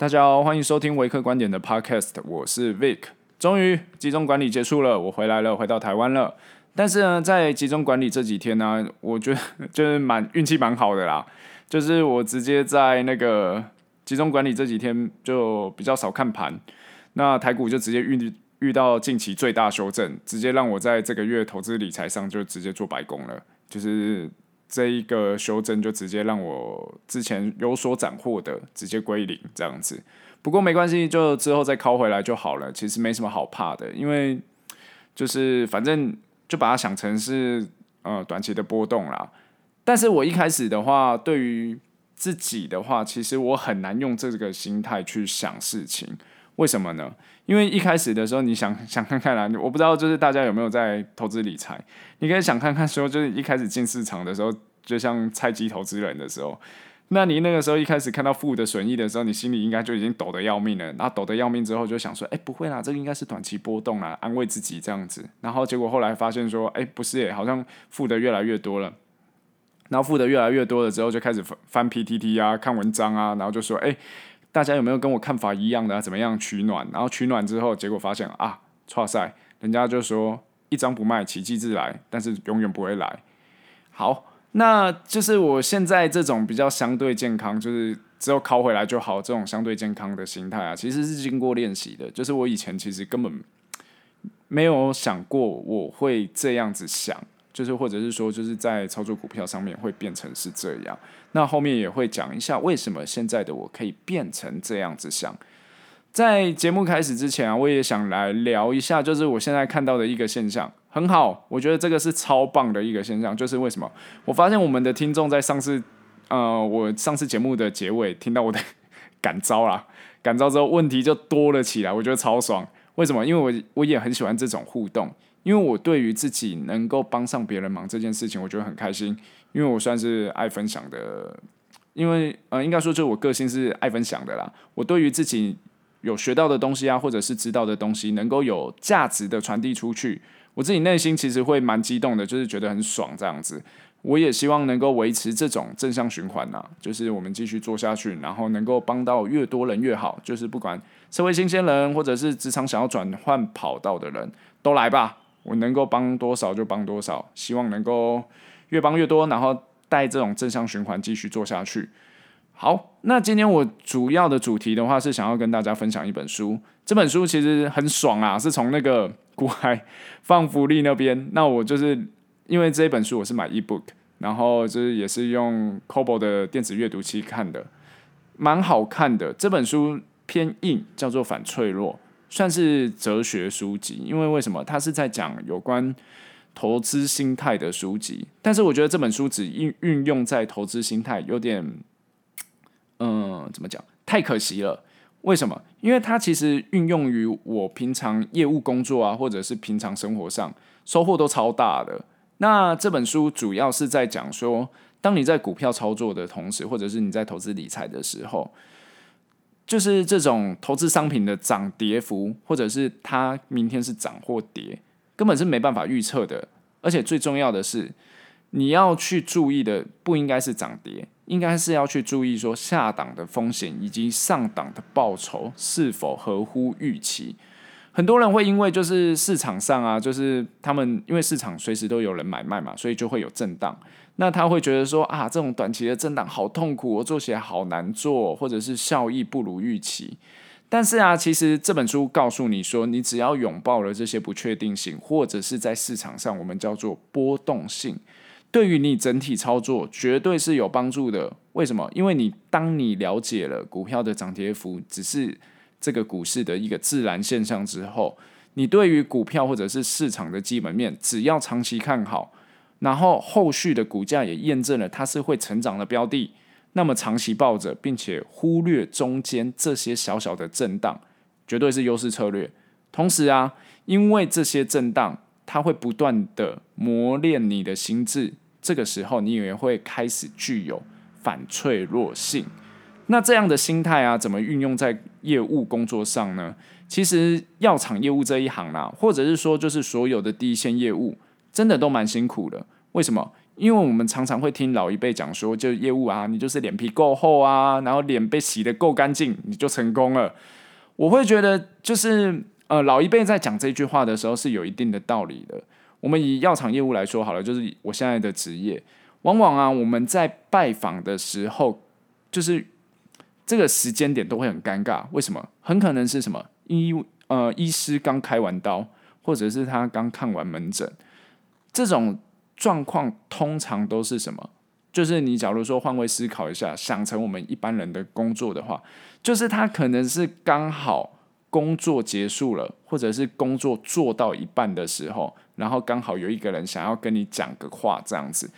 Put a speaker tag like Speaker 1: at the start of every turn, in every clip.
Speaker 1: 大家好，欢迎收听维克观点的 Podcast，我是 Vic。终于集中管理结束了，我回来了，回到台湾了。但是呢，在集中管理这几天呢、我觉得 就是蛮运气蛮好的啦，就是我直接在那个集中管理这几天就比较少看盘，那台股就直接遇遇到近期最大修正，直接让我在这个月投资理财上就直接做白工了，就是。这一个修正就直接让我之前有所斩获的直接归零这样子，不过没关系，就之后再拷回来就好了。其实没什么好怕的，因为就是反正就把它想成是呃短期的波动啦。但是我一开始的话，对于自己的话，其实我很难用这个心态去想事情。为什么呢？因为一开始的时候，你想想看看啦，我不知道就是大家有没有在投资理财，你可以想看看说，就是一开始进市场的时候，就像菜鸡投资人的时候，那你那个时候一开始看到负的损益的时候，你心里应该就已经抖得要命了。然后抖得要命之后，就想说，哎，不会啦，这个应该是短期波动啦，安慰自己这样子。然后结果后来发现说，哎，不是耶，好像负的越来越多了。然后负的越来越多了之后，就开始翻翻 PTT 啊，看文章啊，然后就说，哎。大家有没有跟我看法一样的啊？怎么样取暖？然后取暖之后，结果发现啊，剉赛，人家就说一张不卖，奇迹自来，但是永远不会来。好，那就是我现在这种比较相对健康，就是只有考回来就好这种相对健康的心态啊，其实是经过练习的。就是我以前其实根本没有想过我会这样子想。就是或者是说，就是在操作股票上面会变成是这样。那后面也会讲一下为什么现在的我可以变成这样子想。在节目开始之前啊，我也想来聊一下，就是我现在看到的一个现象，很好，我觉得这个是超棒的一个现象。就是为什么？我发现我们的听众在上次，呃，我上次节目的结尾听到我的感召啦，感召之后问题就多了起来，我觉得超爽。为什么？因为我我也很喜欢这种互动。因为我对于自己能够帮上别人忙这件事情，我觉得很开心。因为我算是爱分享的，因为呃，应该说就我个性是爱分享的啦。我对于自己有学到的东西啊，或者是知道的东西，能够有价值的传递出去，我自己内心其实会蛮激动的，就是觉得很爽这样子。我也希望能够维持这种正向循环呐，就是我们继续做下去，然后能够帮到越多人越好。就是不管社会新鲜人，或者是职场想要转换跑道的人都来吧。我能够帮多少就帮多少，希望能够越帮越多，然后带这种正向循环继续做下去。好，那今天我主要的主题的话是想要跟大家分享一本书，这本书其实很爽啊，是从那个股海放福利那边。那我就是因为这一本书我是买 ebook，然后就是也是用 Kobo 的电子阅读器看的，蛮好看的。这本书偏硬，叫做反脆弱。算是哲学书籍，因为为什么？它是在讲有关投资心态的书籍，但是我觉得这本书只运运用在投资心态有点，嗯、怎么讲？太可惜了。为什么？因为它其实运用于我平常业务工作啊，或者是平常生活上，收获都超大的。那这本书主要是在讲说，当你在股票操作的同时，或者是你在投资理财的时候。就是这种投资商品的涨跌幅，或者是它明天是涨或跌，根本是没办法预测的。而且最重要的是，你要去注意的不应该是涨跌，应该是要去注意说下档的风险以及上档的报酬是否合乎预期。很多人会因为就是市场上啊，就是他们因为市场随时都有人买卖嘛，所以就会有震荡。那他会觉得说啊，这种短期的震荡好痛苦，我做起来好难做，或者是效益不如预期。但是啊，其实这本书告诉你说，你只要拥抱了这些不确定性，或者是在市场上我们叫做波动性，对于你整体操作绝对是有帮助的。为什么？因为你当你了解了股票的涨跌幅只是这个股市的一个自然现象之后，你对于股票或者是市场的基本面，只要长期看好。然后后续的股价也验证了它是会成长的标的，那么长期抱着，并且忽略中间这些小小的震荡，绝对是优势策略。同时啊，因为这些震荡，它会不断的磨练你的心智，这个时候你也会开始具有反脆弱性。那这样的心态啊，怎么运用在业务工作上呢？其实药厂业务这一行啊，或者是说就是所有的第一线业务。真的都蛮辛苦的，为什么？因为我们常常会听老一辈讲说，就业务啊，你就是脸皮够厚啊，然后脸被洗得够干净，你就成功了。我会觉得，就是呃，老一辈在讲这句话的时候是有一定的道理的。我们以药厂业务来说好了，就是我现在的职业，往往啊，我们在拜访的时候，就是这个时间点都会很尴尬。为什么？很可能是什么？医呃，医师刚开完刀，或者是他刚看完门诊，这种。状况通常都是什么？就是你假如说换位思考一下，想成我们一般人的工作的话，就是他可能是刚好工作结束了，或者是工作做到一半的时候，然后刚好有一个人想要跟你讲个话这样子。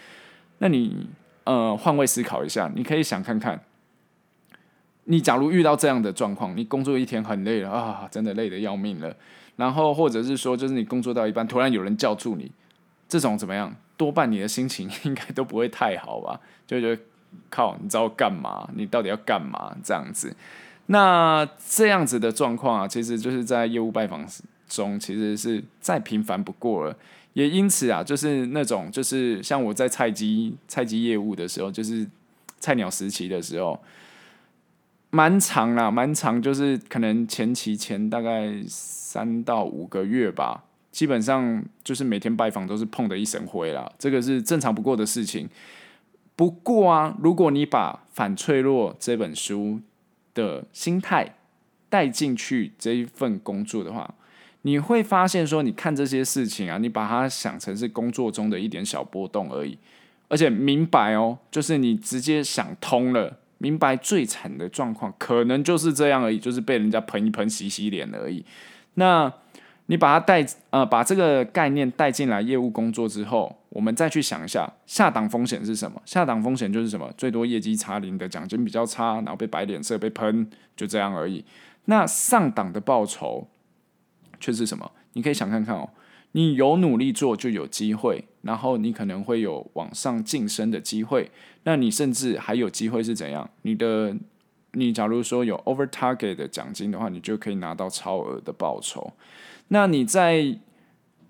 Speaker 1: 那你呃换位思考一下，你可以想看看，你假如遇到这样的状况，你工作一天很累了啊，真的累得要命了。然后或者是说，就是你工作到一半，突然有人叫住你，这种怎么样？多半你的心情应该都不会太好吧？就觉得靠，你知道干嘛？你到底要干嘛？这样子，那这样子的状况啊，其实就是在业务拜访时中，其实是再平凡不过了。也因此啊，就是那种就是像我在菜鸡菜鸡业务的时候，就是菜鸟时期的时候，蛮长啦，蛮长，就是可能前期前大概三到五个月吧。基本上就是每天拜访都是碰的一身灰啦，这个是正常不过的事情。不过啊，如果你把《反脆弱》这本书的心态带进去这一份工作的话，你会发现说，你看这些事情啊，你把它想成是工作中的一点小波动而已，而且明白哦，就是你直接想通了，明白最惨的状况可能就是这样而已，就是被人家喷一喷、洗洗脸而已。那。你把它带呃，把这个概念带进来业务工作之后，我们再去想一下下档风险是什么？下档风险就是什么？最多业绩差，零的奖金比较差，然后被摆脸色，被喷，就这样而已。那上档的报酬却是什么？你可以想看看哦，你有努力做就有机会，然后你可能会有往上晋升的机会。那你甚至还有机会是怎样？你的你假如说有 over target 的奖金的话，你就可以拿到超额的报酬。那你在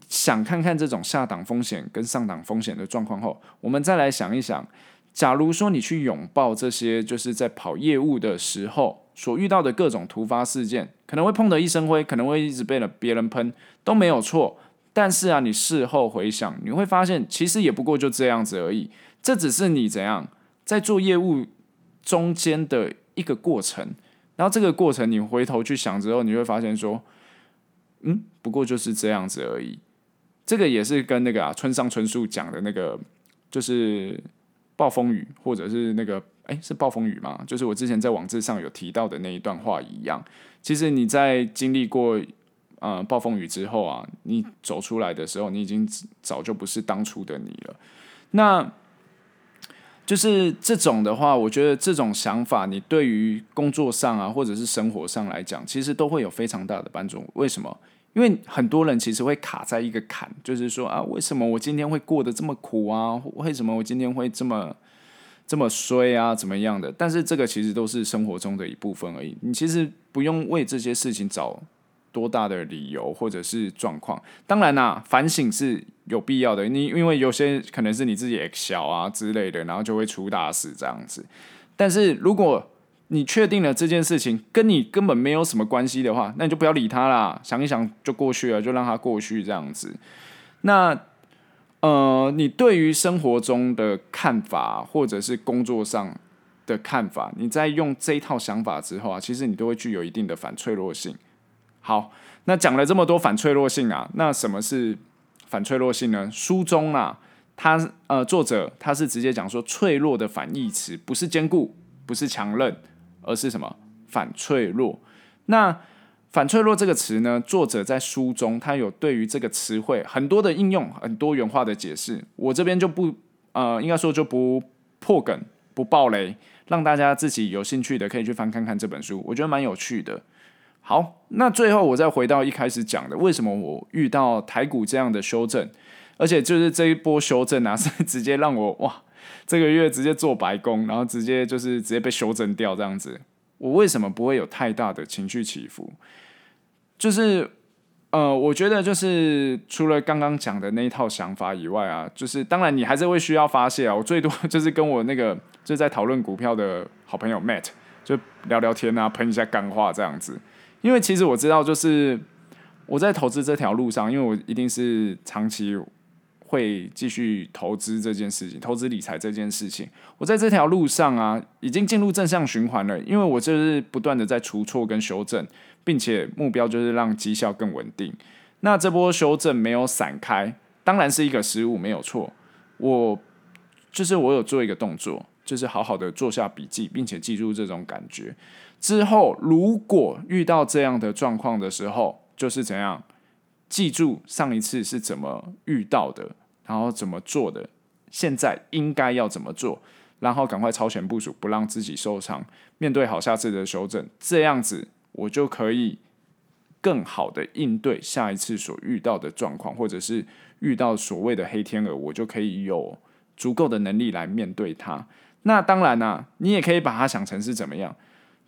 Speaker 1: 想看看这种下档风险跟上档风险的状况后，我们再来想一想，假如说你去拥抱这些，就是在跑业务的时候所遇到的各种突发事件，可能会碰得一身灰，可能会一直被了别人喷，都没有错。但是啊，你事后回想，你会发现其实也不过就这样子而已。这只是你怎样在做业务中间的一个过程，然后这个过程你回头去想之后，你会发现说。嗯，不过就是这样子而已。这个也是跟那个啊，村上春树讲的那个，就是暴风雨，或者是那个，哎，是暴风雨吗？就是我之前在网志上有提到的那一段话一样。其实你在经历过呃暴风雨之后啊，你走出来的时候，你已经早就不是当初的你了。那就是这种的话，我觉得这种想法，你对于工作上啊，或者是生活上来讲，其实都会有非常大的帮助。为什么？因为很多人其实会卡在一个坎，就是说啊，为什么我今天会过得这么苦啊？为什么我今天会这么这么衰啊？怎么样的？但是这个其实都是生活中的一部分而已。你其实不用为这些事情找多大的理由或者是状况。当然啦、反省是有必要的。你因为有些可能是你自己小啊之类的，然后就会出大事这样子。但是如果你确定了这件事情跟你根本没有什么关系的话，那你就不要理他啦，想一想就过去了，就让他过去这样子。那呃，你对于生活中的看法，或者是工作上的看法，你在用这一套想法之后啊，其实你都会具有一定的反脆弱性。好，那讲了这么多反脆弱性啊，那什么是反脆弱性呢？书中啊，他呃作者他是直接讲说，脆弱的反义词不是坚固，不是强韧。而是什么？反脆弱。那反脆弱这个词呢？作者在书中他有对于这个词汇很多的应用，很多元化的解释。我这边就不呃，应该说就不破梗，不爆雷，让大家自己有兴趣的可以去翻看看这本书，我觉得蛮有趣的。好，那最后我再回到一开始讲的，为什么我遇到台股这样的修正，而且就是这一波修正啊，是 直接让我哇。这个月直接做白工，然后直接就是直接被修正掉这样子。我为什么不会有太大的情绪起伏？就是呃，我觉得就是除了刚刚讲的那一套想法以外啊，就是当然你还是会需要发泄啊。我最多 就是跟我那个就在讨论股票的好朋友 Matt 就聊聊天啊，喷一下干话这样子。因为其实我知道，就是我在投资这条路上，因为我一定是长期会继续投资这件事情，投资理财这件事情，我在这条路上啊，已经进入正向循环了。因为我就是不断的在出错跟修正。并且目标就是让绩效更稳定。那这波修正没有散开，当然是一个失误，没有错。我就是我有做一个动作，就是好好的做下笔记，并且记住这种感觉。之后如果遇到这样的状况的时候，就是怎样记住上一次是怎么遇到的，然后怎么做的，现在应该要怎么做，然后赶快超前部署，不让自己受伤，面对好下次的修正，这样子。我就可以更好的应对下一次所遇到的状况，或者是遇到所谓的黑天鹅，我就可以有足够的能力来面对它。那当然啦、啊，你也可以把它想成是怎么样？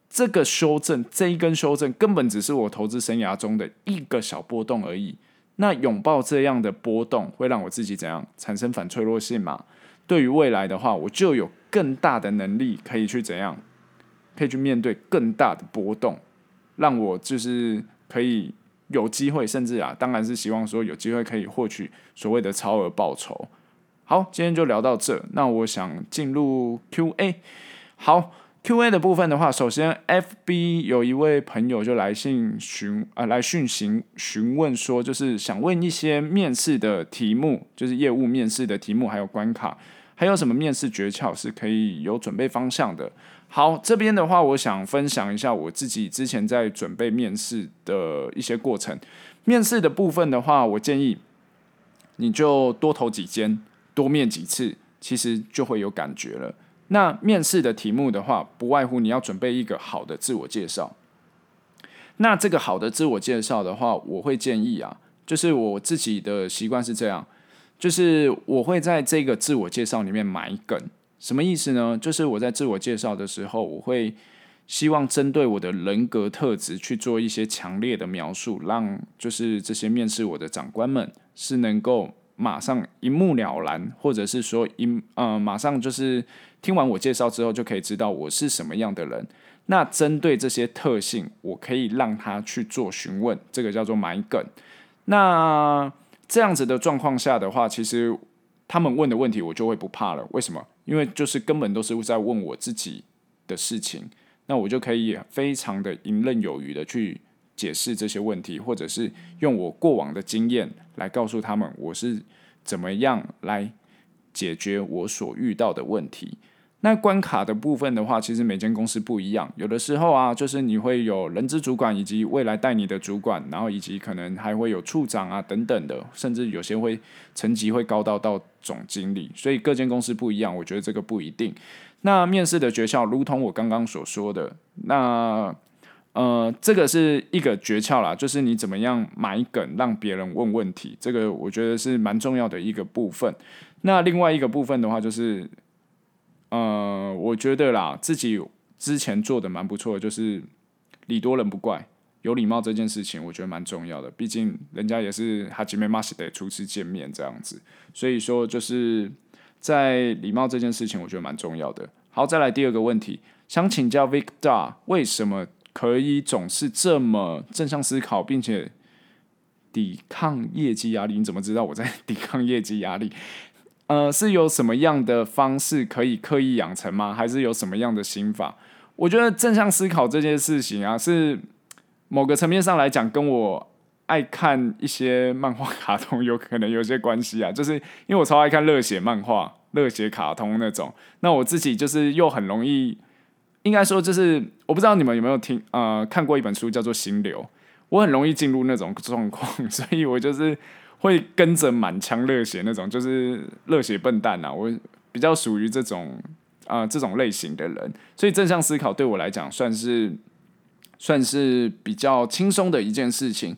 Speaker 1: 这个修正，这一根修正，根本只是我投资生涯中的一个小波动而已。那拥抱这样的波动，会让我自己怎样产生反脆弱性嘛？对于未来的话，我就有更大的能力可以去怎样，可以去面对更大的波动。让我就是可以有机会，甚至啊，当然是希望说有机会可以获取所谓的超额报酬。好，今天就聊到这。那我想进入 Q&A。好，Q&A 的部分的话，首先 FB 有一位朋友就来信询啊、呃，来讯询询问说，就是想问一些面试的题目，就是业务面试的题目，还有关卡，还有什么面试诀窍是可以有准备方向的。好，这边的话，我想分享一下我自己之前在准备面试的一些过程。面试的部分的话，我建议你就多投几间，多面几次，其实就会有感觉了。那面试的题目的话，不外乎你要准备一个好的自我介绍。那这个好的自我介绍的话，我会建议啊，就是我自己的习惯是这样，就是我会在这个自我介绍里面埋梗。什么意思呢？就是我在自我介绍的时候，我会希望针对我的人格特质去做一些强烈的描述，让就是这些面试我的长官们是能够马上一目了然，或者是说一呃马上就是听完我介绍之后就可以知道我是什么样的人。那针对这些特性，我可以让他去做询问，这个叫做埋梗。那这样子的状况下的话，其实他们问的问题我就会不怕了。为什么？因为就是根本都是在问我自己的事情，那我就可以非常的游刃有余的去解释这些问题，或者是用我过往的经验来告诉他们我是怎么样来解决我所遇到的问题。那关卡的部分的话，其实每间公司不一样，有的时候啊，就是你会有人资主管以及未来带你的主管，然后以及可能还会有处长啊等等的，甚至有些会层级会高到到总经理，所以各间公司不一样，我觉得这个不一定。那面试的诀窍，如同我刚刚所说的，那呃，这个是一个诀窍啦，就是你怎么样买梗让别人问问题，这个我觉得是蛮重要的一个部分。那另外一个部分的话，就是。呃，我觉得啦，自己之前做的蛮不错的，就是礼多人不怪，有礼貌这件事情，我觉得蛮重要的。毕竟人家也是哈吉梅马西的初次见面这样子，所以说就是在礼貌这件事情，我觉得蛮重要的。好，再来第二个问题，想请教 Victor，为什么可以总是这么正向思考，并且抵抗业绩压力？你怎么知道我在抵抗业绩压力？呃，是有什么样的方式可以刻意养成吗？还是有什么样的心法？我觉得正向思考这件事情啊，是某个层面上来讲，跟我爱看一些漫画、卡通有可能有些关系啊。就是因为我超爱看热血漫画、热血卡通那种，那我自己就是又很容易，应该说就是我不知道你们有没有听呃看过一本书叫做《心流》，我很容易进入那种 状况，所以我就是。会跟着满腔热血那种，就是热血笨蛋呐、啊。我比较属于这种啊、这种类型的人，所以正向思考对我来讲算是算是比较轻松的一件事情。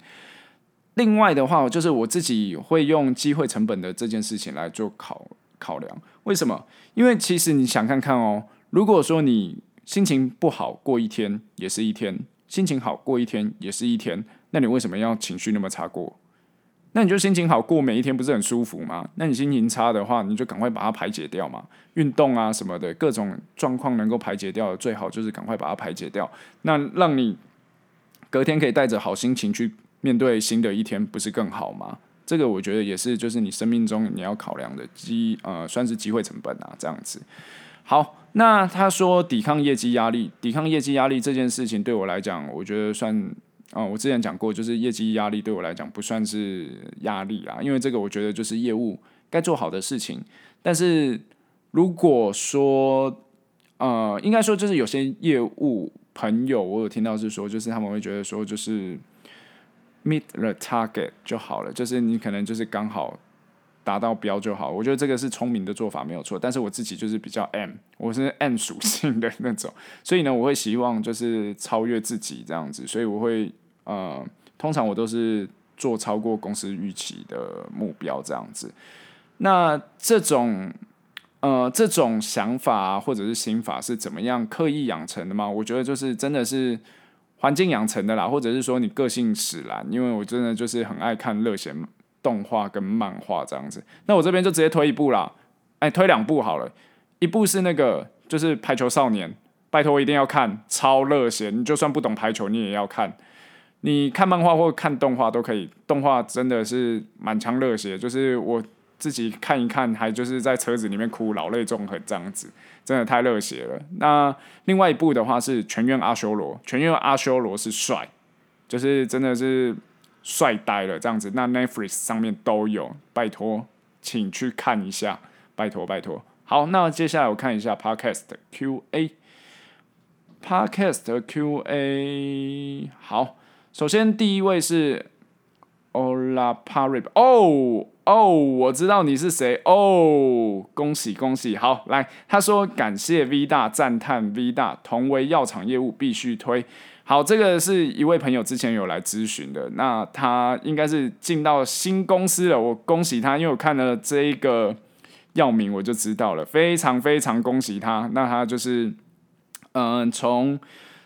Speaker 1: 另外的话，就是我自己会用机会成本的这件事情来做考考量。为什么？因为其实你想看看哦，如果说你心情不好过一天也是一天，心情好过一天也是一天，那你为什么要情绪那么差过？那你就心情好过每一天不是很舒服吗？那你心情差的话，你就赶快把它排解掉嘛。运动啊什么的各种状况能够排解掉的，最好就是赶快把它排解掉。那让你隔天可以带着好心情去面对新的一天，不是更好吗？这个我觉得也是，就是你生命中你要考量的机呃，算是机会成本啊，这样子。好，那他说抵抗业绩压力，抵抗业绩压力这件事情对我来讲，我觉得算。啊、我之前讲过，就是业绩压力对我来讲不算是压力啦，因为这个我觉得就是业务该做好的事情。但是如果说，呃，应该说就是有些业务朋友，我有听到是说，就是他们会觉得说，就是 meet the target 就好了，就是你可能就是刚好达到标就好。我觉得这个是聪明的做法，没有错。但是我自己就是比较 M，我是 M 属性的那种，所以呢，我会希望就是超越自己这样子，所以我会。呃，通常我都是做超过公司预期的目标这样子。那这种呃这种想法或者是心法是怎么样刻意养成的吗？我觉得就是真的是环境养成的啦，或者是说你个性使然。因为我真的就是很爱看热血动画跟漫画这样子。那我这边就直接推一部啦，哎，推两部好了。一部是那个就是排球少年，拜托一定要看，超热血，你就算不懂排球你也要看。你看漫画或看动画都可以，动画真的是满腔热血，就是我自己看一看，还就是在车子里面哭，老泪纵横这样子，真的太热血了。那另外一部的话是《全员阿修罗》，《全员阿修罗》是帅，就是真的是帅呆了这样子。那 Netflix 上面都有，拜托，请去看一下，拜托拜托。好，那接下来我看一下 Podcast QA，Podcast QA 好。首先，第一位是 Ola Parib 哦哦，我知道你是谁哦，恭喜恭喜！好，来，他说感谢 V 大，赞叹 V 大，同为药厂业务必须推。好，这个是一位朋友之前有来咨询的，那他应该是进到新公司了，我恭喜他，因为我看了这一个药名我就知道了，非常非常恭喜他。那他就是，嗯、呃，从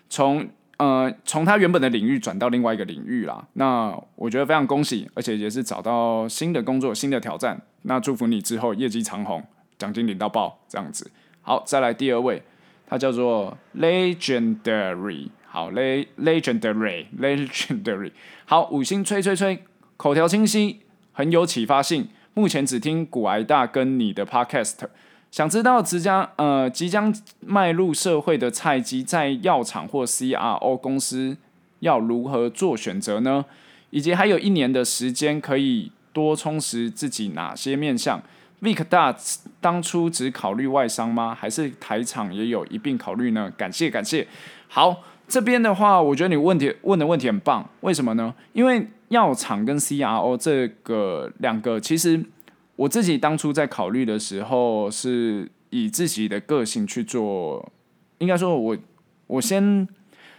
Speaker 1: 从。呃，从他原本的领域转到另外一个领域啦，那我觉得非常恭喜，而且也是找到新的工作、新的挑战。那祝福你之后业绩长虹，奖金领到爆，这样子。好，再来第二位，他叫做 Legendary，好，Le-Legendary，Legendary，好，五星吹吹吹，口条清晰，很有启发性。目前只听股癌大跟你的 Podcast。想知道即将呃即将迈入社会的菜鸡在药厂或 CRO 公司要如何做选择呢？以及还有一年的时间可以多充实自己哪些面向？Vic 大当初只考虑外商吗？还是台厂也有一并考虑呢？感谢感谢。好，这边的话，我觉得你问题问的问题很棒。为什么呢？因为药厂跟 CRO 这个两个其实。我自己当初在考虑的时候，是以自己的个性去做。应该说我，我先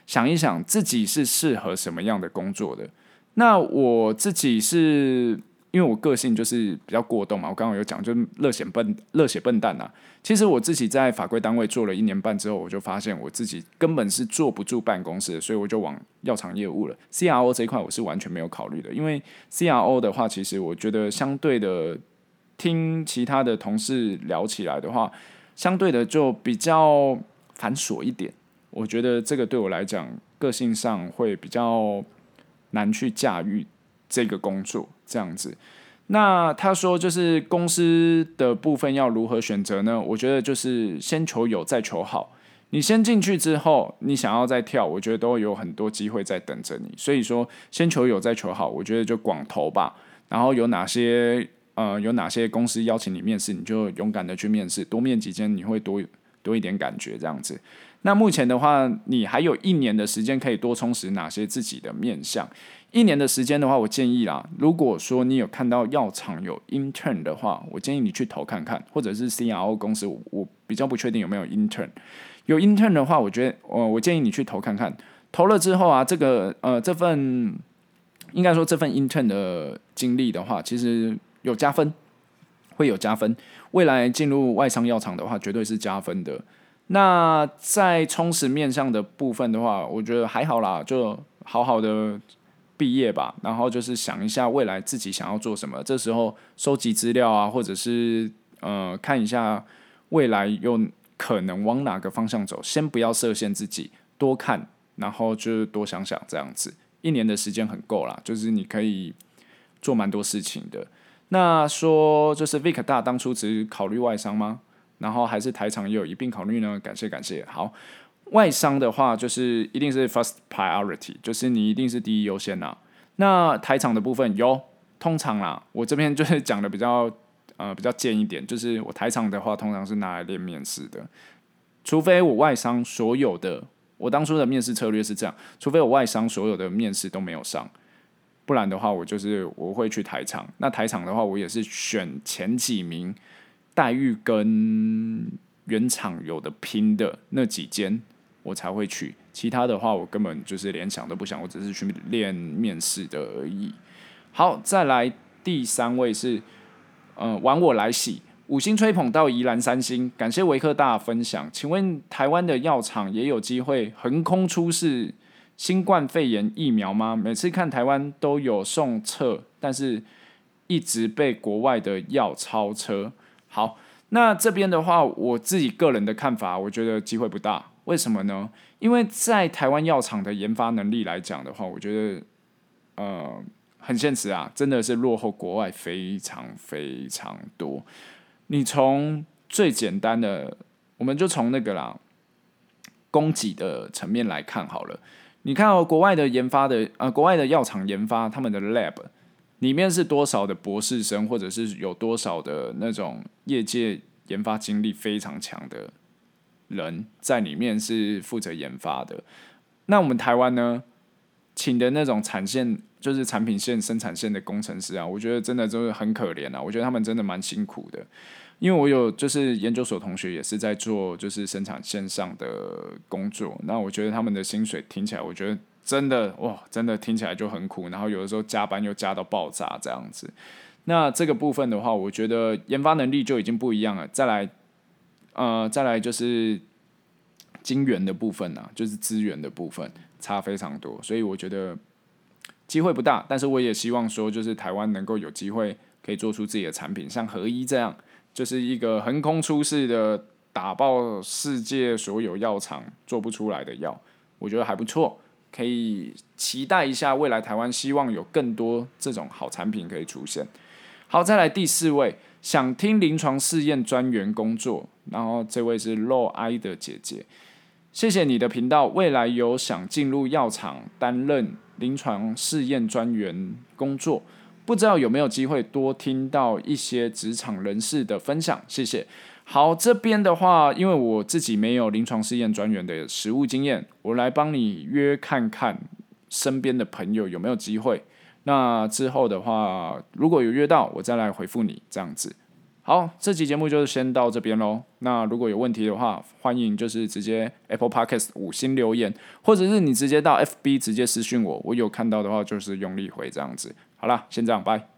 Speaker 1: 想一想自己是适合什么样的工作的。那我自己是因为我个性就是比较过动嘛，我刚刚有讲，就热血笨热血笨蛋啊。其实我自己在法规单位做了一年半之后，我就发现我自己根本是坐不住办公室，所以我就往药厂业务了。CRO 这一块我是完全没有考虑的，因为 CRO 的话，其实我觉得相对的。听其他的同事聊起来的话，相对的就比较繁琐一点。我觉得这个对我来讲，个性上会比较难去驾驭这个工作这样子。那他说，就是公司的部分要如何选择呢？我觉得就是先求有，再求好。你先进去之后，你想要再跳，我觉得都有很多机会在等着你。所以说，先求有，再求好。我觉得就广投吧。然后有哪些？呃，有哪些公司邀请你面试，你就勇敢的去面试，多面几间，你会多多一点感觉这样子。那目前的话，你还有一年的时间可以多充实哪些自己的面向。一年的时间的话，我建议啦，如果说你有看到药厂有 intern 的话，我建议你去投看看，或者是 CRO 公司，我比较不确定有没有 intern。有 intern 的话，我觉得，呃，我建议你去投看看。投了之后啊，这个呃这份应该说这份 intern 的经历的话，其实。有加分，会有加分。未来进入外商药厂的话，绝对是加分的。那在充实面向的部分的话，我觉得还好啦，就好好的毕业吧，然后就是想一下未来自己想要做什么。这时候收集资料啊，或者是呃看一下未来有可能往哪个方向走，先不要设限自己，多看，然后就多想想这样子。一年的时间很够啦，就是你可以做蛮多事情的。那说就是 Vic 大当初只考虑外商吗？然后还是台厂也有一并考虑呢？感谢感谢。好，外商的话就是一定是 first priority，就是你一定是第一优先呐。那台厂的部分有，通常啦，我这边就是讲的比较呃比较尖一点，就是我台厂的话通常是拿来练面试的，除非我外商所有的。我当初的面试策略是这样，除非我外商所有的面试都没有上，不然的话，我就是我会去台厂。那台厂的话，我也是选前几名，待遇跟原厂有的拼的那几间，我才会去。其他的话，我根本就是连想都不想，我只是去练面试的而已。好，再来第三位是，嗯、呃，玩我来洗。五星吹捧到宜兰三星，感谢维克大分享。请问台湾的药厂也有机会横空出世新冠肺炎疫苗吗？每次看台湾都有送测，但是一直被国外的药超车。好，那这边的话，我自己个人的看法，我觉得机会不大。为什么呢？因为在台湾药厂的研发能力来讲的话，我觉得呃很现实啊，真的是落后国外非常非常多。你从最简单的，我们就从那个啦，供给的层面来看好了。你看哦，国外的研发的，呃，国外的药厂研发，他们的 lab 里面是多少的博士生，或者是有多少的那种业界研发经历非常强的人在里面是负责研发的。那我们台湾呢，请的那种产线，就是产品线、生产线的工程师啊，我觉得真的就是很可怜啊。我觉得他们真的蛮辛苦的。因为我有就是研究所同学也是在做就是生产线上的工作，那我觉得他们的薪水听起来，我觉得真的哇，真的听起来就很苦，然后有的时候加班又加到爆炸这样子。那这个部分的话，我觉得研发能力就已经不一样了。再来，呃，再来就是金源的部分啊，就是资源的部分差非常多，所以我觉得机会不大。但是我也希望说，就是台湾能够有机会可以做出自己的产品，像合一这样。就是一个横空出世的，打爆世界所有药厂做不出来的药，我觉得还不错，可以期待一下未来台湾，希望有更多这种好产品可以出现。好，再来第四位，想听临床试验专员工作，然后这位是露爱的姐姐，谢谢你的频道，未来有想进入药厂担任临床试验专员工作。不知道有没有机会多听到一些职场人士的分享，谢谢。好，这边的话，因为我自己没有临床试验专员的实务经验，我来帮你约看看身边的朋友有没有机会。那之后的话，如果有约到，我再来回复你这样子。好，这期节目就先到这边喽。那如果有问题的话，欢迎就是直接 Apple Podcast 五星留言，或者是你直接到 FB 直接私讯我，我有看到的话就是用力回这样子。好啦，先这样，拜。